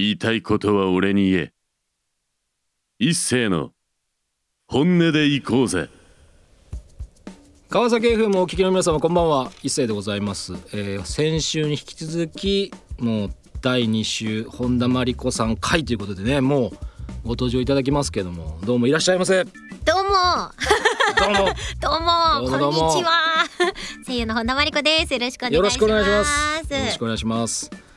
言いたいことは俺に言え。一斉の本音で行こうぜ。川崎 FM お聞きの皆様こんばんは。一斉でございます、えー先週に引き続きもう第2週本田真理子さん回ということでねもうご登場いただきますけどもどうもいらっしゃいませ。どどうも。どうも。どうもどうも。こんにちは。声優の本田真理子です。よろしくお願いします。よろしくお願いします。よろしくお願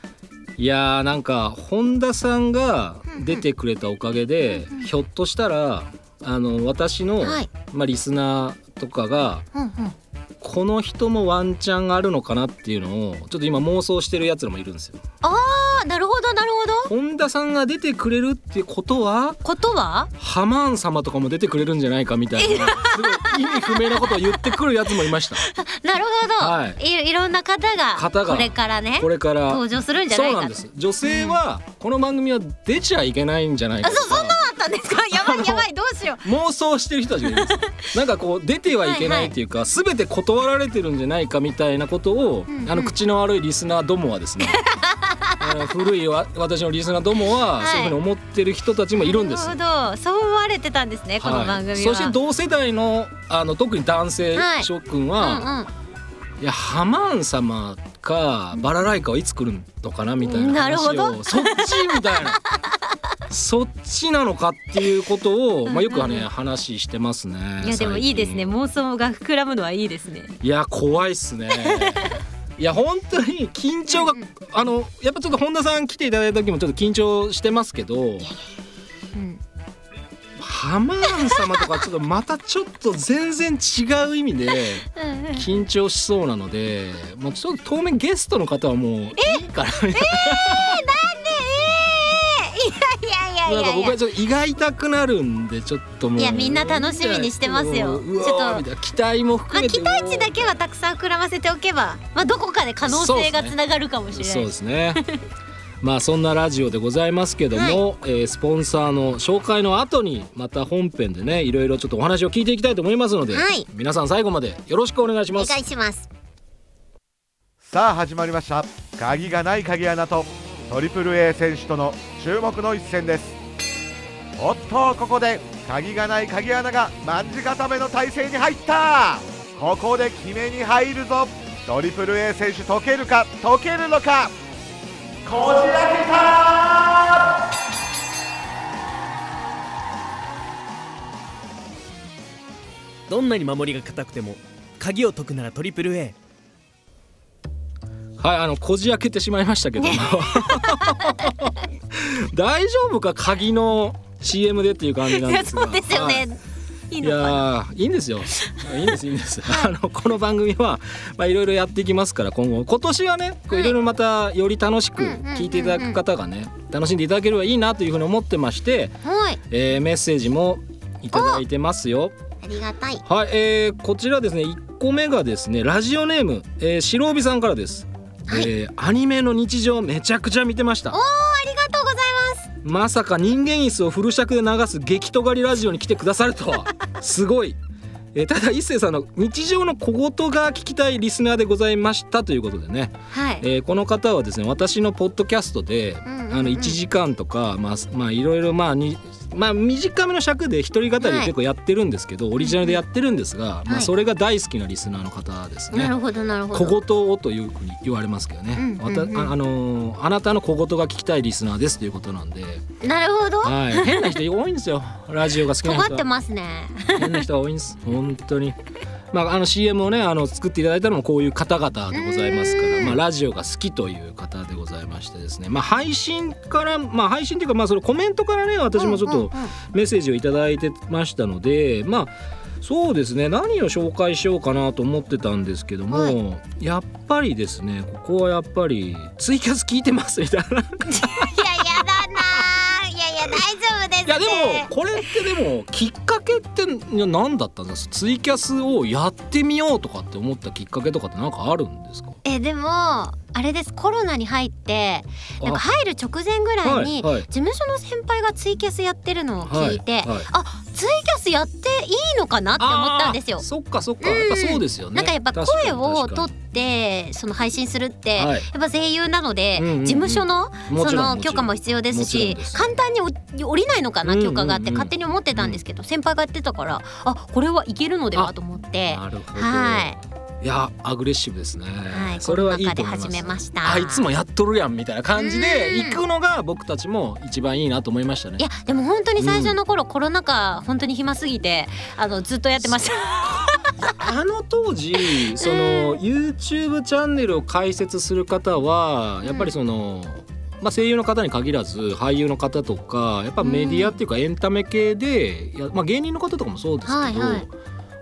いやーなんか本田さんが出てくれたおかげでひょっとしたらあの私の、はい。まあ、リスナーとかがうんうん。この人もワンチャンあるのかなっていうのをちょっと今妄想してるやつらもいるんですよ。あーなるほどなるほど本田さんが出てくれるってことはことは？ハマーン様とかも出てくれるんじゃないかみたいな意味不明なことを言ってくるやつもいました。なるほど、はい。い、いろんな方が方がこれからねこれから。登場するんじゃなそいうかとなんです。女性はこの番組は出ちゃいけないんじゃないかとか。あそそんなのあったんですか？やばいやばいどうしよう。妄想してる人たちがいるんです。なんかこう出てはいけないっていうか、全て断られてるんじゃないかみたいなことを、うんうん。あの口の悪いリスナーどもはですね古いわ私のリスナーどもは、はい。そういうふうに思ってる人たちもいるんです。なるほど。そう思われてたんですねこの番組は、そして同世代のあの特に男性はい。諸君うんは、うん。いやハマーン様かバラライカはいつ来るのかなみたいななるほ話をどそっちみたいな。そっちなのかっていうことを、まあ、よくはねうんうん話してますねいやでもいいですね。妄想が膨らむのはいいですね。いや怖いっすねいや本当に緊張がうんうん。あのやっぱちょっと本田さん来ていただいた時もちょっと緊張してますけどうん。ハマーン様とかちょっとまたちょっと全然違う意味で緊張しそうなのでもうちょっと当面ゲストの方はもういいかなみたいな。なんかやいや。僕はちょっと胃が痛くなるんでちょっともう。いやみんな楽しみにしてますよ。ちょっと。期待もま含めてあ期待値だけはたくさん膨らませておけば、まあ、どこかで可能性がつながるかもしれない。そうですね。まあそんなラジオでございますけども、えースポンサーの紹介の後にまた本編でねいろいろちょっとお話を聞いていきたいと思いますので、はい。皆さん最後までよろしくお願いしおます。願いします。さあ始まりました。鍵がない鍵穴とトリプル a 選手との注目の一戦ですおっとここで鍵がない鍵穴が卍固めの体勢に入った。ここで決めに入るぞ。トリプル a 選手解けるか解けるのか。こじ開けたどんなに守りが硬くても鍵を解くならトリプル A はいあのこじ開けてしまいましたけども。大丈夫か？鍵の CM でっていう感じなんですが。そうですよはい。ね、い、いいやーいいんですよ。いいんですいいんです。あのこの番組はまあいろいろやっていきますから今後。今年はねいろいろまたより楽しく聞いていただく方がね楽しんでいただければいいなというふうに思ってまして、はい。えーメッセージもいただいてますよ。ありがたい。はい、えーこちらですね1個目がですねラジオネーム、えー、白帯さんからです、はい。えーアニメの日常めちゃくちゃ見てました。おーまさか人間椅子をフル尺で流す激とがりラジオに来てくださるとは。すごい、えーただ一星さんの日常の小言が聞きたいリスナーでございましたということでね、はい。えーこの方はですね私のポッドキャストで、うんうんうん。あの1時間とかまあまあいろいろまあにまあ短めの尺で一人語り結構やってるんですけど、オリジナルでやってるんですが、まあはいそれが大好きなリスナーの方ですね。なるほどなるほ小ど言をというふうに言われますけどね、うんうんうん。ああのーあなたの小言が聞きたいリスナーですということなんで、なるほど。はい、変な人多いんですよ。ラジオが好きな人尖ってますね。変な人が多いんです。本当にまああの CM をねあの作っていただいたのもこういう方々でございますからまあラジオが好きという方でございましてですね。まあ配信からまあ配信っていうかまあそのコメントからね私もちょっとメッセージをいただいてましたのでまあそうですね。何を紹介しようかなと思ってたんですけども、はい。やっぱりですねここはやっぱりツイキャス聞いてますみたいな いやでもこれってでもきっかけって何だったんですか？ツイキャスをやってみようとかって思ったきっかけとかって何かあるんですか？えでもあれです。コロナに入ってなんか入る直前ぐらいに、事務所の先輩がツイキャスやってるのを聞いて、はい。はいあツイキャススやっていいのかなって思ったんですよ。そっかそっか。やっぱそうですよね。なんかやっぱ声を取ってその配信するって、はい。やっぱ声優なので、うんうんうん。事務所のもその許可も必要ですし簡単にお降りないのかなうんうんうん許可があって勝手に思ってたんですけど、先輩がやってたからあこれはいけるのではと思って。なるほど。はいいやアグレッシブですね、はいそれはいいと思います。始めました。あいつもやっとるやんみたいな感じでうん。行くのが僕たちも一番いいなと思いましたね。いやでも本当に最初の頃、コロナ禍本当に暇すぎてあのずっとやってました。あの当時その YouTube チャンネルを開設する方はやっぱりその、まあ、声優の方に限らず俳優の方とかやっぱメディアっていうかエンタメ系で、やまあ、芸人の方とかもそうですけど、はいはい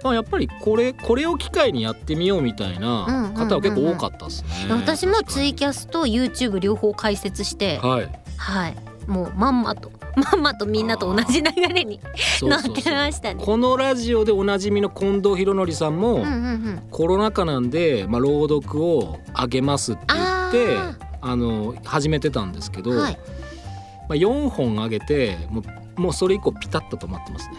まあ、やっぱりこれこれを機会にやってみようみたいな方は結構多かったですね。私もツイキキャスと YouTube 両方開設してはいはいもうまんまと まんまとみんなと同じ流れになってましたね。このラジオでおなじみの近藤博則さんも、うんうんうん。コロナ禍なんで、まあ、朗読をあげますって言ってああの始めてたんですけど、はい。まあ、4本あげてもうもうそれ以降ピタッと止まってますね。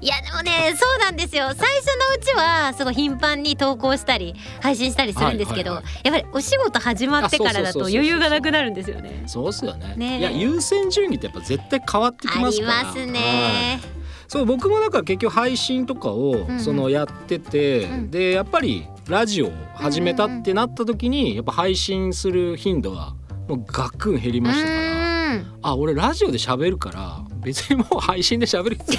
いやでもねそうなんですよ。最初のうちはすごい頻繁に投稿したり配信したりするんですけど、はいはいやっぱりお仕事始まってからだと余裕がなくなるんですよね。そうっすよね。ねえ。いや優先順位ってやっぱ絶対変わってきあますから。りますはい。ね。そう僕もだから結局配信とかをうん。そのやってて、うん。でやっぱりラジオを始めたってなった時にやっぱ配信する頻度はもうガクン減りうましたから。あ俺ラジオで喋るから別にもう配信で喋るってねい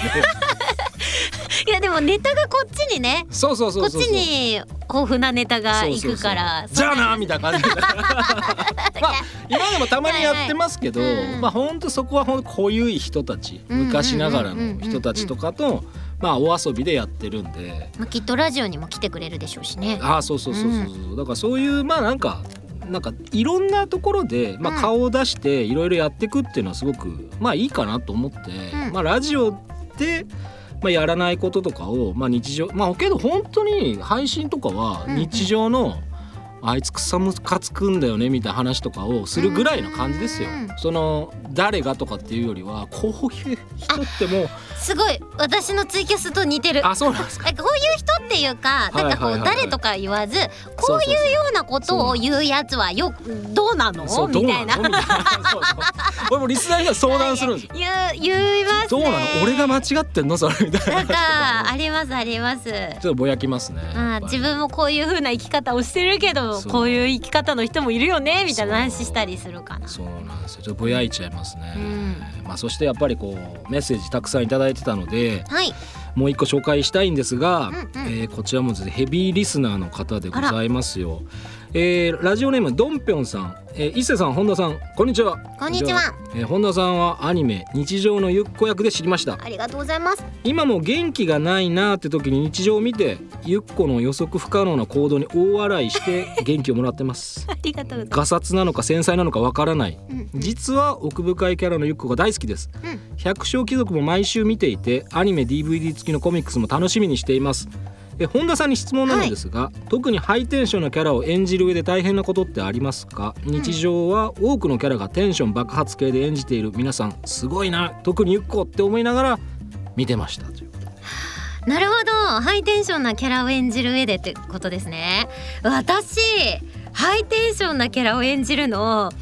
やでもネタがこっちにねそうそうそこっちに豊富なネタがいくから。じゃあなみたいな感じで。まあ今でもたまにやってますけど、はいはい。うんまあ本当そこはほんと濃ゆい人たちうんうんうんうん昔ながらの人たちとかとまあお遊びでやってるんで。まあ、きっとラジオにも来てくれるでしょうしね。ああそうそうそうそうそう、だからそういうまあなんかなんかいろんなところで、まあ、うん顔を出していろいろやっていくっていうのはすごくまあいいかなと思って、うん。まあラジオで、まあ、やらないこととかを、まあ、日常まあけど本当に配信とかはうん日常の、あいつ草むかつくんだよねみたいな話とかをするぐらいの感じですよ。うんその誰がとかっていうよりはこういう人ってもうすごい。私のツイキャスと似てる。あそうなんですか？えこういう人っていうか、なんかこう誰とか言わず、こういうようなことを言うやつはよどうなの？そうどうみたいな。なのみたいな。俺もリスナーには相談するんですよ。言う言いますね。どうなの？俺が間違ってんの？それみたいな。なんかありますあります。ちょっとぼやきますねあ自分もこういう風な生き方をしてるけどそう。こういう生き方の人もいるよねみたいな話したりするかな。そうなんですよ。ちょっとぼやいちゃいますね、うん。まあそしてやっぱりこうメッセージたくさんいただいてたのではい。もう一個紹介したいんですが、うんうん。えーこちらもですねヘビーリスナーの方でございますよえーラジオネームドンピョンさん、えー、伊勢さん本田さん。こんにちは。こんにちは。えー本田さんはアニメ日常のゆっこ役で知りました。ありがとうございます。今も元気がないなーって時に日常を見てゆっこの予測不可能な行動に大笑いして 元気をもらってます。ありがとう。ガサツなのか繊細なのかわからない。うん実は奥深いキャラのゆっこが大好きです。うん。百姓貴族も毎週見ていてアニメ DVD 付きのコミックスも楽しみにしていますえ本田さんに質問なのですが、特にハイテンションなキャラを演じる上で大変なことってありますか？日常は多くのキャラがテンション爆発系で演じている。皆さんすごいな特にゆっこって思いながら見てましたという なるほど。ハイテンションなキャラを演じる上でってことですね。私ハイテンションなキャラを演じるの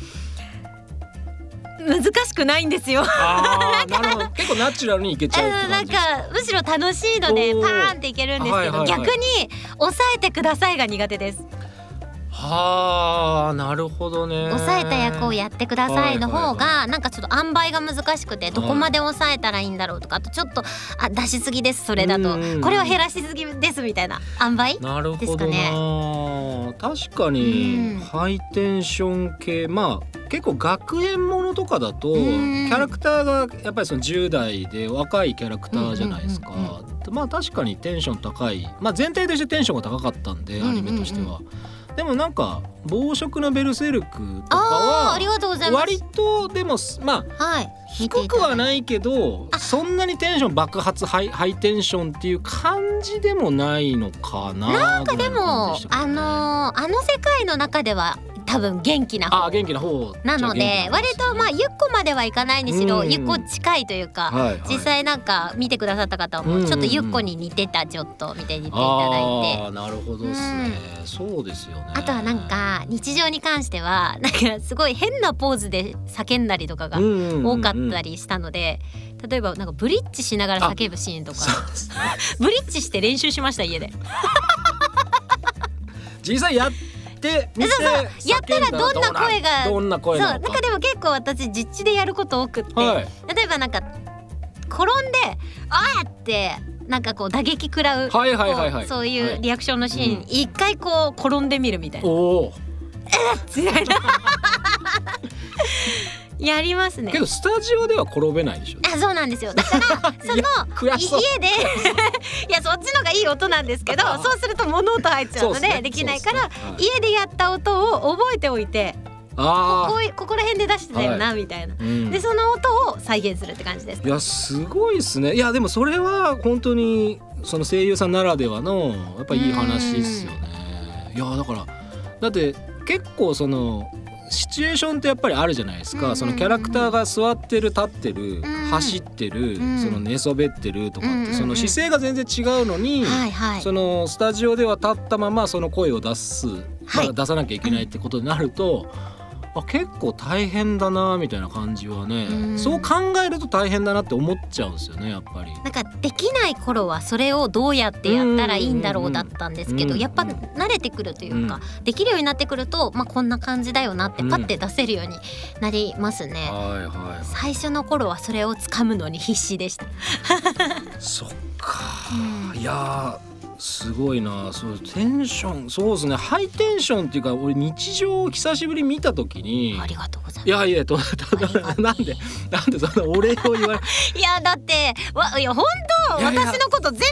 難しくないんですよ。なるほど。結構ナチュラルにいけちゃうってうんなんかむしろ楽しいのでパーンっていけるんですけど、はいはいはい。逆に抑えてくださいが苦手ですはあなるほどね。抑えた役をやってくださいの方がなんかちょっと塩梅が難しくてどこまで抑えたらいいんだろうとかあとちょっとあ出しすぎですそれだと。うん。うんうんこれは減らしすぎですみたいな塩梅？なるほどですかな、確かにうん。ハイテンション系まあ結構学園ものとかだとキうん。ャラクターがやっぱりその10代で若いキャラクターじゃないですか、うんうんうん。まあ確かにテンション高い。まあ全体としてテンションが高かったんでうんうんうん。アニメとしては、でもなんか暴食なベルセルクとかはあーありがとうございます。割とでもまあはい。低くはないけどあそんなにテンション爆発ハイハイテンションっていう感じでもないのかななんかでもあのーあの世界の中では多分元気な方あ元気な方。なので割とまあゆっこまではいかないにしろうん。ゆっこ近いというか、はいはい。実際なんか見てくださった方うんうんうん。もちょっとゆっこに似てたちょっと見てみていただいて。ああなるほどですね、そうですよね。あとはなんか日常に関しては なんかすごい変なポーズで叫んだりとかが多かったりりしたので例えばなんかブリッジしながら叫ぶシーンとか。ブリッジして練習しました家で。実際やってみてそうそう。やったらどんな声がどんなそう声なんかでも結構私実地でやること多くって、はい。例えばなんか転んで「あーってなんかこう打撃食らう、はいはいはいはい。そういはい。うリアクションのシーン、うん。一回こう転んでみるみたいな。おおみたいな やりますね。けどスタジオでは転べないでしょ。あそうなんですよ。だから その家で いやそっちのがいい音なんですけどそうすると物音入っちゃうのでできないから、家でやった音を覚えておいてあこういここら辺で出してたよな、みたいな。あ、うん。でその音を再現するって感じです。いやすごいですね。いやでもそれは本当にその声優さんならではのやっぱいい話ですよね。いやだからだって結構そのシチュエーションってやっぱりあるじゃないですか、そのキャラクターが座ってる立ってる、ん。走ってる、うん。その寝そべってるとかって、その姿勢が全然違うのに、そのスタジオでは立ったままその声を出す、はい。まあ出さなきゃいけないってことになると、あ結構大変だなみたいな感じはね、うんそう考えると大変だなって思っちゃうんですよねやっぱり。なんかできない頃はそれをどうやってやったらいいんだろうだったんですけどうんやっぱ慣れてくるというかできるようになってくるとまあこんな感じだよなってパッて出せるようになりますね。はいはい最初の頃はそれをつかむのに必死でした。そっか、いやーすごいな。そうテンションそうですね。ハイテンションっていうか俺日常を久しぶりに見た時にありがとうございいやいやとなんでなんでそんなお礼を言われます。いや だってわいや本当いやいや。私のこと全部調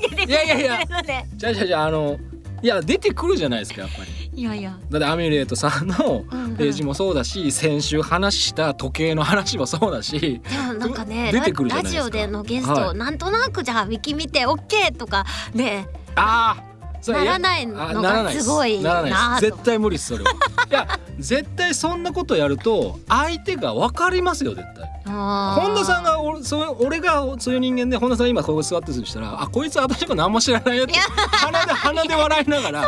べ上げてくれていやいやいやるのでじゃあじゃあじゃああのいや出てくるじゃないですかやっぱり。いやいや。だってアミュレートさんのうんうん。ページもそうだし、先週話した時計の話もそうだしでもなんかね出てくるじゃラないですか。ラジオでのゲスト、はい。なんとなくじゃあウィキ見て OK とかね。ああならないのがす。すごいならな絶対無理それは。いや絶対そんなことやると相手が分かりますよ絶対。本本田さんが俺そう俺がそういう人間で本田さん今ここ座ってるとしたらあこいつ私のこと何も知らないよって鼻で鼻で笑いながら は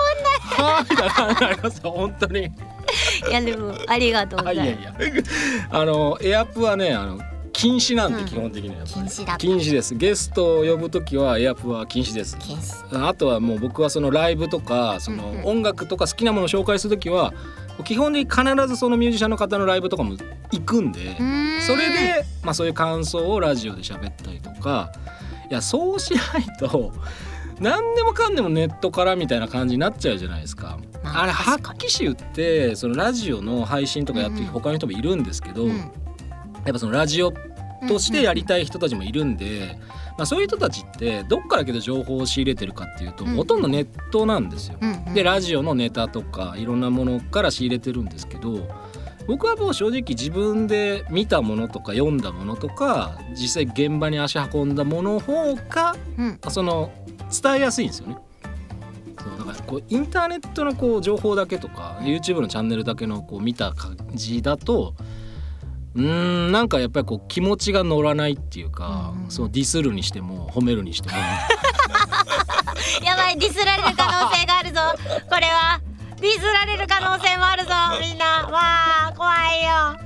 あみたいな感じになりますよ本当に。いやでもありがとうございあいやますいや。あのエアプはねあの禁止なんで、うん。基本的にはやっぱり。禁止だ禁止です。ゲストを呼ぶ時はエアプは禁止です。あとはもう僕はそのライブとかそのうんうん。音楽とか好きなものを紹介する時は基本的に必ずそのミュージシャンの方のライブとかも行くんでそれでまあそういう感想をラジオで喋ったりとかいやそうしないと何でもかんでもネットからみたいな感じになっちゃうじゃないですか。まああれ発揮手ってそのラジオの配信とかやってるうんうん。他の人もいるんですけど、うんやっぱそのラジオとしてやりたい人たちもいるんで、まあ、そういう人たちってどっからけど情報を仕入れてるかっていうと、うん。ほとんどネットなんですよ。でラジオのネタとかいろんなものから仕入れてるんですけど僕はもう正直自分で見たものとか読んだものとか実際現場に足運んだものの方がうん。その伝えやすいんですよね。そうだからこうインターネットのこう情報だけとか YouTube のチャンネルだけのこう見た感じだとうーんなんかやっぱりこう気持ちが乗らないっていうか、うんうんそうディスるにしても褒めるにしても。やばいディスられる可能性があるぞ。これは。ディスられる可能性もあるぞみんな。わあ怖いよ。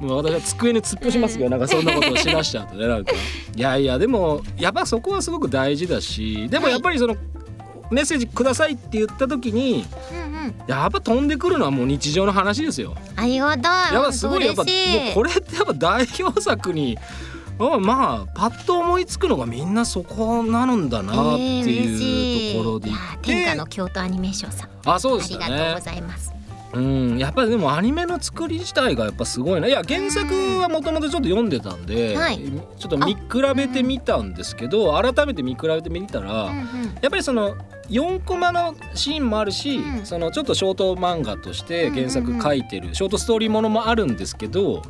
もう私は机に突っ伏しますけどなんかそんなことをしだしちゃうとねなんか。いやいやでもやっぱそこはすごく大事だしでもやっぱりその、メッセージくださいって言った時にやっぱ飛んでくるのはもう日常の話ですよ。ありがとうやっぱすごいやっぱもうこれってやっぱ代表作にまあまあパッと思いつくのがみんなそこなのんだなっていうところで。い。や言って、天下の京都アニメーションさん。あそうありがとうございますうんやっぱりでもアニメの作り自体がやっぱすごいな。いや原作はもともとちょっと読んでたんで、はい。ちょっと見比べてみたんですけど改めて見比べてみたら、うんうん。やっぱりその4コマのシーンもあるし、うん。そのちょっとショート漫画として原作書いてるショートストーリーものもあるんですけど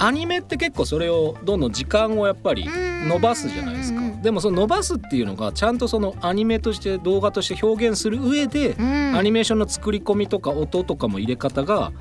アニメって結構それをどんどん時間をやっぱりうん。伸ばすじゃないですか、でもその伸ばすっていうのがちゃんとそのアニメとして動画として表現する上で、うん。アニメーションの作り込みとか音とかも入れ方が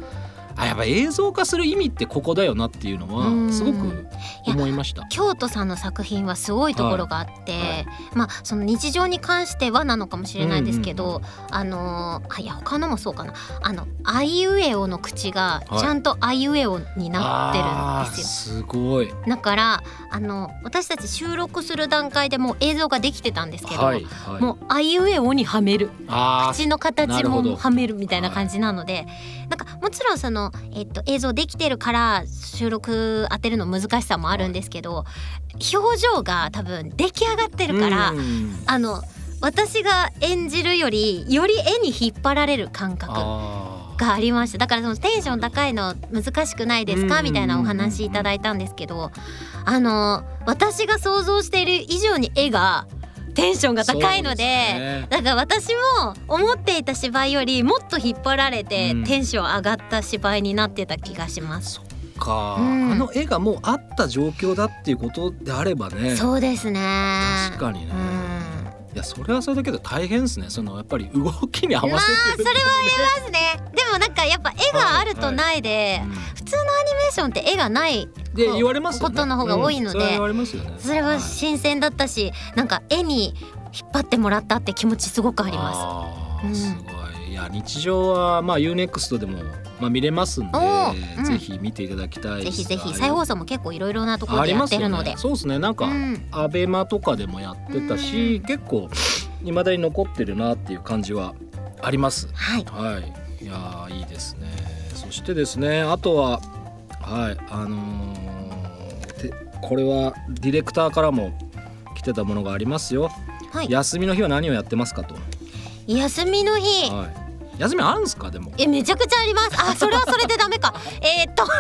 あやっぱ映像化する意味ってここだよなっていうのうんはすごく思いました。京都さんの作品はすごいところがあって、はいはいまあその日常に関してはなのかもしれないですけど、あのーあいや他のもそうかなあのあいうえおの口がはいちゃんとあいうえおになってるんですよ。すごい。だからあの私たち収録する段階でもう映像ができてたんですけど、はいはい。もうあいうえおにはめるあ口の形もはめるみたいな感じなので、なんかもちろんその、えっと、映像できてるから収録当てるの難しさもあるんですけど、表情が多分出来上がってるから、うん。あの私が演じるよりより絵に引っ張られる感覚あがありました。だからそのテンション高いの難しくないですか？うん。みたいなお話いただいたんですけどあの私が想像している以上に絵がテンションが高いのでね。だから私も思っていた芝居よりもっと引っ張られて、うん。テンション上がった芝居になってた気がします。か、うん。あの絵がもうあった状況だっていうことであればね。そうですね。確かにね。うんいやそれはそれだけど大変ですね。そのやっぱり動きに合わまあせてるそれはありますね。でもなんかやっぱ絵があるとないで、普通のアニメーションって絵がないで言われますよね。ことの方が多いのでうん。それは言われますよね。それは新鮮だったしなんか絵に引っ張ってもらったって気持ちすごくあります。うんすごい。いや日常はまあ UNEXT でもまあ見れますんで、うん。ぜひ見ていただきたいぜひぜひ。あ再放送も結構いろいろなところでやってるので。よね。そうですね。なんか、うん。アベマとかでもやってたし、うん。結構未だに残ってるなっていう感じはあります。はい。はい。いやーいいですね。そしてですねあとははいあのーてこれはディレクターからも来てたものがありますよ、はい。休みの日は何をやってますかと、休みの日。はい、休みあるんですか？でも。えめちゃくちゃあります。あそれはそれでダメか。えーっと。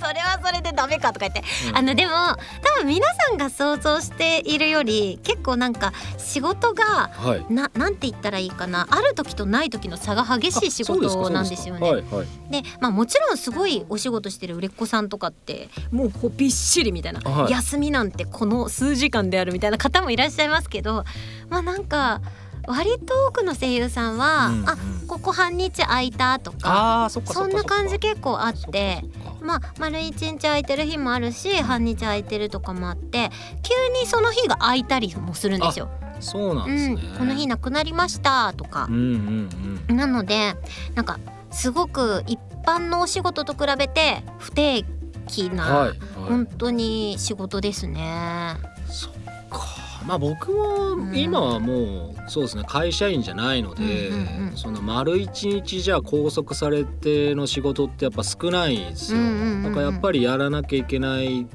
それはそれでダメかとか言って、うん。あのでも多分皆さんが想像しているより結構なんか仕事がはい。ななんて言ったらいいかな。ある時とない時の差が激しい仕事なんですよね。はいはい。でまあもちろんすごいお仕事してる売れっ子さんとかってもうこうびっしりみたいな、はい。休みなんてこの数時間であるみたいな方もいらっしゃいますけどまあなんか割と多くの声優さんは、うんうん。あここ半日空いたとかそんな感じ結構あってまあ丸一日空いてる日もあるし半日空いてるとかもあって急にその日が空いたりもするんですよ。そうなんうんですね、、この日なくなりましたとか。うんうんなのでなんかすごく一般のお仕事と比べて不定期うんな、はい、はい。本当に仕事ですね。そっかまあ僕も今はもうそうですね会社員じゃないので、その丸一日じゃあ拘束されての仕事ってやっぱ少ないですよ、だからやっぱりやらなきゃいけない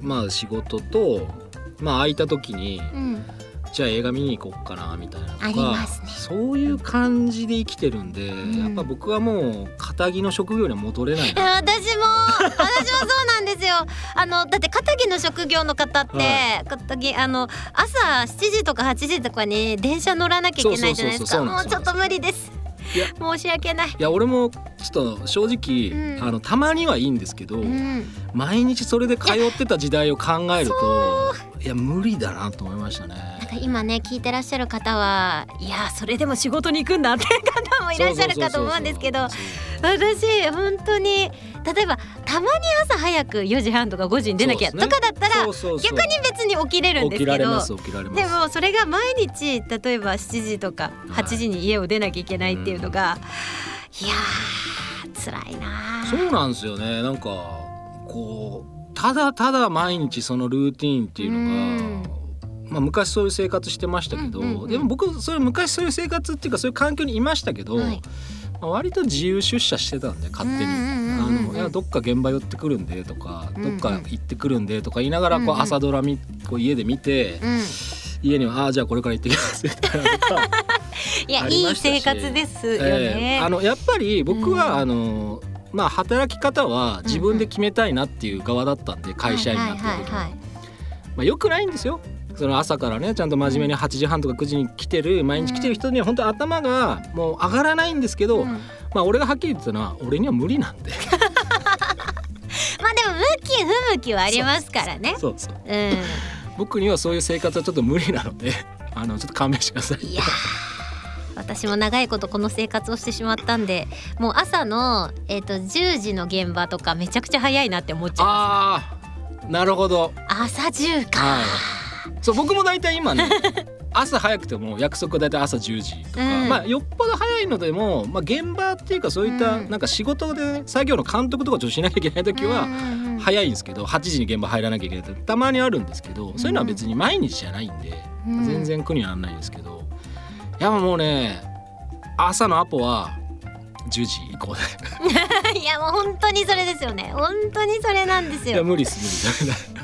まあ仕事とまあ空いた時にうん、じゃあ映画見に行こうかなみたいなとかね。そういう感じで生きてるんで、ん。やっぱ僕はもう肩着の職業には戻れない。私もあのだって片木の職業の方って、は片木あの朝7時とか8時とかに電車乗らなきゃいけないじゃないですか。もうちょっと無理です。いや。申し訳ない。いや俺もちょっと正直、うん。あのたまにはいいんですけど、うん、毎日それで通ってた時代を考えるといや無理だなと思いましたね。なんか今ね聞いてらっしゃる方はいやそれでも仕事に行くんだって方もいらっしゃるかと思うんですけど私本当に例えばたまに朝早く4時半とか5時に出なきゃとかだったら逆に別に起きれるんですけどでもそれが毎日例えば7時とかはい。8時に家を出なきゃいけないっていうのが、いやー辛いなー。そうなんですよね。なんかこうただただ毎日そのルーティーンっていうのが、まあ、昔そういう生活してましたけど、でも僕それ昔そういう生活っていうかそういう環境にいましたけど、はい。まあ割と自由出社してたんで勝手に。あのいやどっか現場寄ってくるんでとか、どっか行ってくるんでとか言いながらこう朝ドラ見こう家で見て、うん、家には「ああじゃあこれから行ってきます」みたいなとかいやいい生活ですよえね。えあのやっぱり僕は、うんあのまあ働き方は自分で決めたいなっていう側だったんで、会社員になった時は、まあよくないんですよその朝からねちゃんと真面目に8時半とか9時に来てる毎日来てる人には本当頭がもう上がらないんですけど、うん。まあ俺がはっきり言ってたのは俺には無理なんで。まあでも向きき不向きはありますからね。そうそううん。僕にはそういう生活はちょっと無理なので あのちょっと勘弁してください。いやー私も長いことこの生活をしてしまったんでもう朝の、えー、と10時の現場とかめちゃくちゃ早いなって思っちゃいまああなるほど。す朝10か、はいそう僕も大体今ね 朝早くても約束大体朝10時とか、うん。まあよっぽど早いのでも、まあ、現場っていうかそういったうん。なんか仕事で作業の監督とかちょっとしなきゃいけない時は早いんですけど8時に現場入らなきゃいけないってたまにあるんですけどそういうのは別に毎日じゃないんで、うん。全然苦にはならないですけどいやもうね朝のアポは10時以降で。いやもう本当にそれですよね。本当にそれなんですよ。いや無理です無理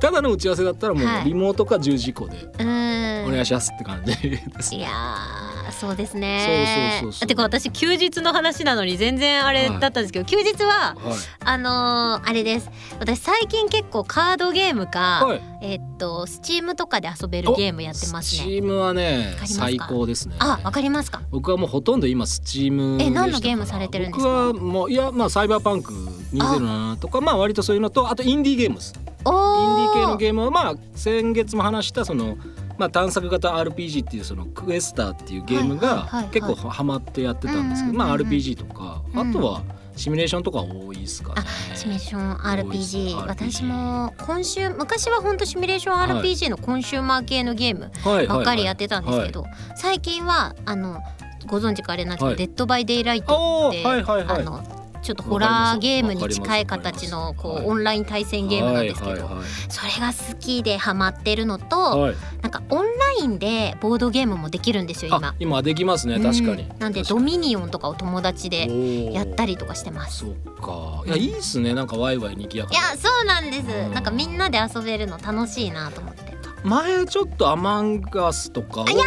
ただの打ち合わせだったらもはい。うリモートか10時以降でうん。お願いしますって感じです。いやーそうですね。そうそうそうてか私休日の話なのに全然あれだったんですけど、休日ははい。あのーあれです。私最近結構カードゲームか、はい。えっとスチームとかで遊べるゲームやってますね。スチームはね最高ですね。あわかりますか？僕はもうほとんデ今スチームえ何のゲームされてるんですか？僕はもういやまあサイバーパンク2077とかまあ割とそういうのとあとインディーゲームです。インデおィー系のーゲームはまあ先月も話したそのまあ探索型 RPG っていうそのクエスターっていうゲームが結構ハマってやってたんですけどまあ RPG とかうん。あとはシミュレーションとか多いですかね。シミュレーション RPG です私も今週昔は本当シミュレーション RPG のコンシューマー系のゲームはいばっかりやってたんですけど、最近はあのご存知かあれなんですけど、はい。 Dead by Daylight って、はいはいはい。あのちょっとホラーゲームに近い形のこうオンライン対戦ゲームなんですけど、それが好きでハマってるのと、はい。なんかオンラインでボードゲームもできるんですよ今。あ。今できますね確かに。うんなんでドミニオンとかを友達でにやったりとかしてます。そっか。いやいいっすね。なんかワイワイにぎやかいやそうなんです。うん。なんかみんなで遊べるの楽しいなと思って前ちょっとアマンガスとかをやり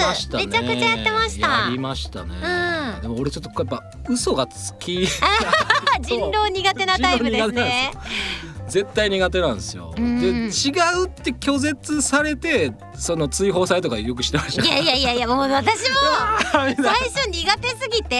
ましたね。めちゃくちゃやってました。やりましたね、うん。でも俺ちょっとやっぱ嘘がつき。あ人狼苦手なタイプですね絶対苦手なんですよ、うん。で違うって拒絶されてその追放されとかよくしてました。いやいやいやいやもう私も 最最初苦手すぎて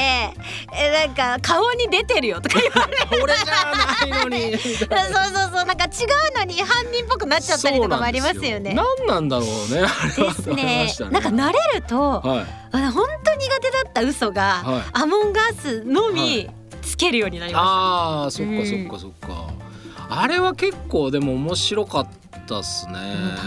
えなんか顔に出てるよとか言われ 俺じゃないのに。そうなそうそうなんか違うのに犯人っぽくなっちゃったりとかもありますよね。何なんだろうね。ですね。なんか慣れるとはい。あ本当苦手だった嘘が、はい。アモンガースのはみい。つけるようになりまあーそっうんかそっかそっかあれは結構でも面白かったっすね。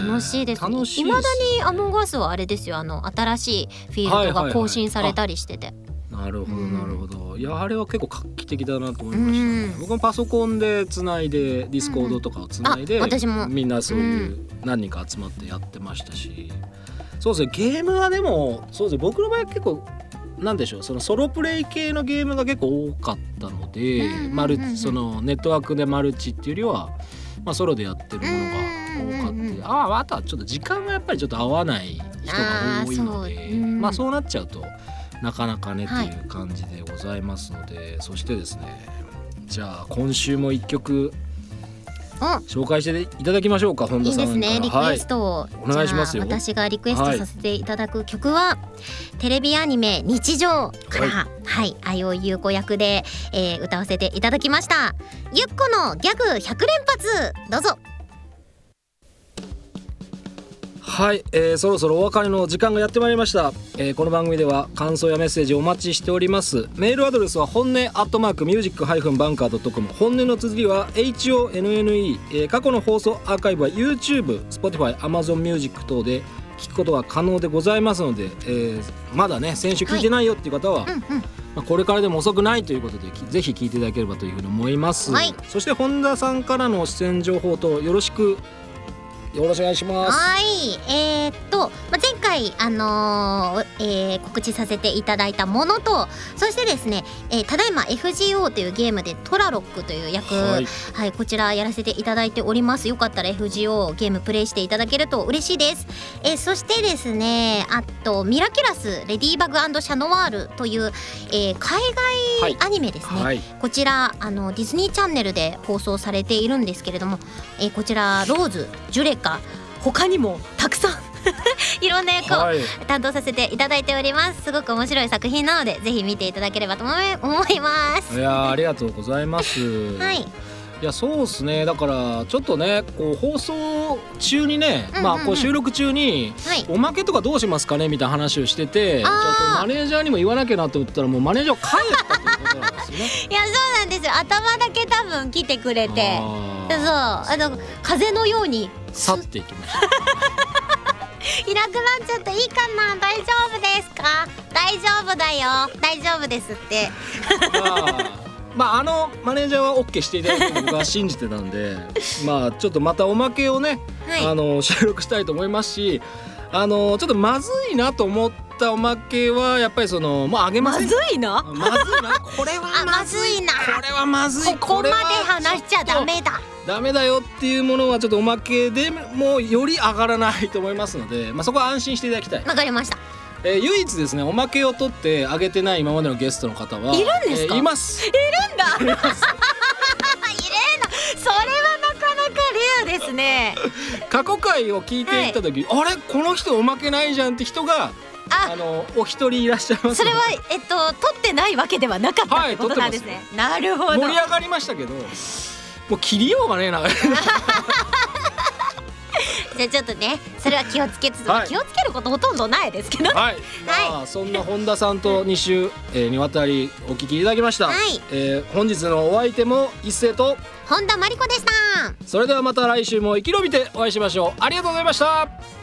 楽しいです。楽しい未だに Among Us はあれですよ。あの新しいフィールドが更新されたりしてて。なるほどうん。なるほど。いやあれは結構画期的だなと思いましたね。うん。僕もパソコンでつないで Discord とかをつないで、あ私も。みんなそういう何人か集まってやってましたし、そうですねゲームはでもそうですね僕の場合は結構なんでしょうそのソロプレイ系のゲームが結構多かったので、そのネットワークでマルチっていうよりは、まあ、ソロでやってるものが多かって、あああとはちょっと時間がやっぱりちょっと合わない人が多いのでまあそうなっちゃうとなかなかね、はいという感じでございますのでそしてですねじゃあ今週も一曲お紹介していただきましょうか本田いいさんから。ですねリクエストを、お願いします私がリクエストさせていただく曲は、テレビアニメ「日常」からはい、愛をゆう子役で、えー歌わせていただきました。ゆっこのギャグ100連発。どうぞはい、えーそろそろお別れの時間がやってまいりました、えーこの番組では感想やメッセージお待ちしております。メールアドレスは本音アットマークミュージックハイフンバンカー .com 本音の綴りは HONNE、えー過去の放送アーカイブは YouTube、Spotify、Amazon Music 等で聞くことが可能でございますので、えーまだね先週聞いてないよっていう方は、うんうん。まあ、これからでも遅くないということできぜひ聞いていただければというふうに思います、はい。そして本田さんからの出演情報とよろしくよろしくお願いします。はい。えーっと、まあ、前回、あのーえー告知させていただいたものとそしてですね、えーただいま FGO というゲームでトラロックという役、はいはい、こちらやらせていただいております。よかったら FGO ゲームプレイしていただけると嬉しいです。えーそしてですね、あとミラキュラスレディバグシャノワールという、えー海はい外アニメですね。はいこちらあのディズニーチャンネルで放送されているんですけれども、えーこちらローズ、ジュレカ、他にもたくさん いろんな役をはい担当させていただいております。すごく面白い作品なのでぜひ見ていただければと思い ます。いやーありがとうございます。はい。いやそうですねだからちょっとねこう放送中にね、まあこう収録中にはいおまけとかどうしますかね？みたいな話をしててちょっとマネージャーにも言わなきゃなと思ったらもうマネージャー帰ったということなんですよね。いやそうなんですよ頭だけ多分来てくれてあそうーあの風のように去っていきました。いなくなっちゃった。いいかな。大丈夫ですか？大丈夫だよ。大丈夫ですって。まあ、まあ、あのマネージャーは OK していただいて僕は信じてたんで まあちょっとまたおまけをね、はい。あの収録したいと思いますしあのちょっとまずいなと思ったおまけはやっぱりそのまああげまません。ずいな？まずいな。これはあまずいな。これはまずい。ここまで話しちゃダメだダメだよっていうものはちょっとおまけでもうより上がらないと思いますので、まあ、そこは安心していただきたい、わかりました。えー唯一ですねおまけを取ってあげてない今までのゲストの方はいるんですか？えーいます。いるんだ。異例なそれはなかなかレアですね。過去回を聞いていた時、あれ？この人おまけないじゃんって人があ。あのお一人いらっしゃいますそれはえっと取ってないわけではなかったはいってことなんですね、なるほど。盛り上がりましたけどもう切りようがねえな。じゃあちょっとねそれは気をつけつつ、はい。気をつけることほとんどないですけど。はい、まあ、そんな本田さんと2週、えーにわたりお聞きいただきました、はい。えー本日のお相手も一斉と。本田真理子でした。それではまた来週も生き延びてお会いしましょう。ありがとうございました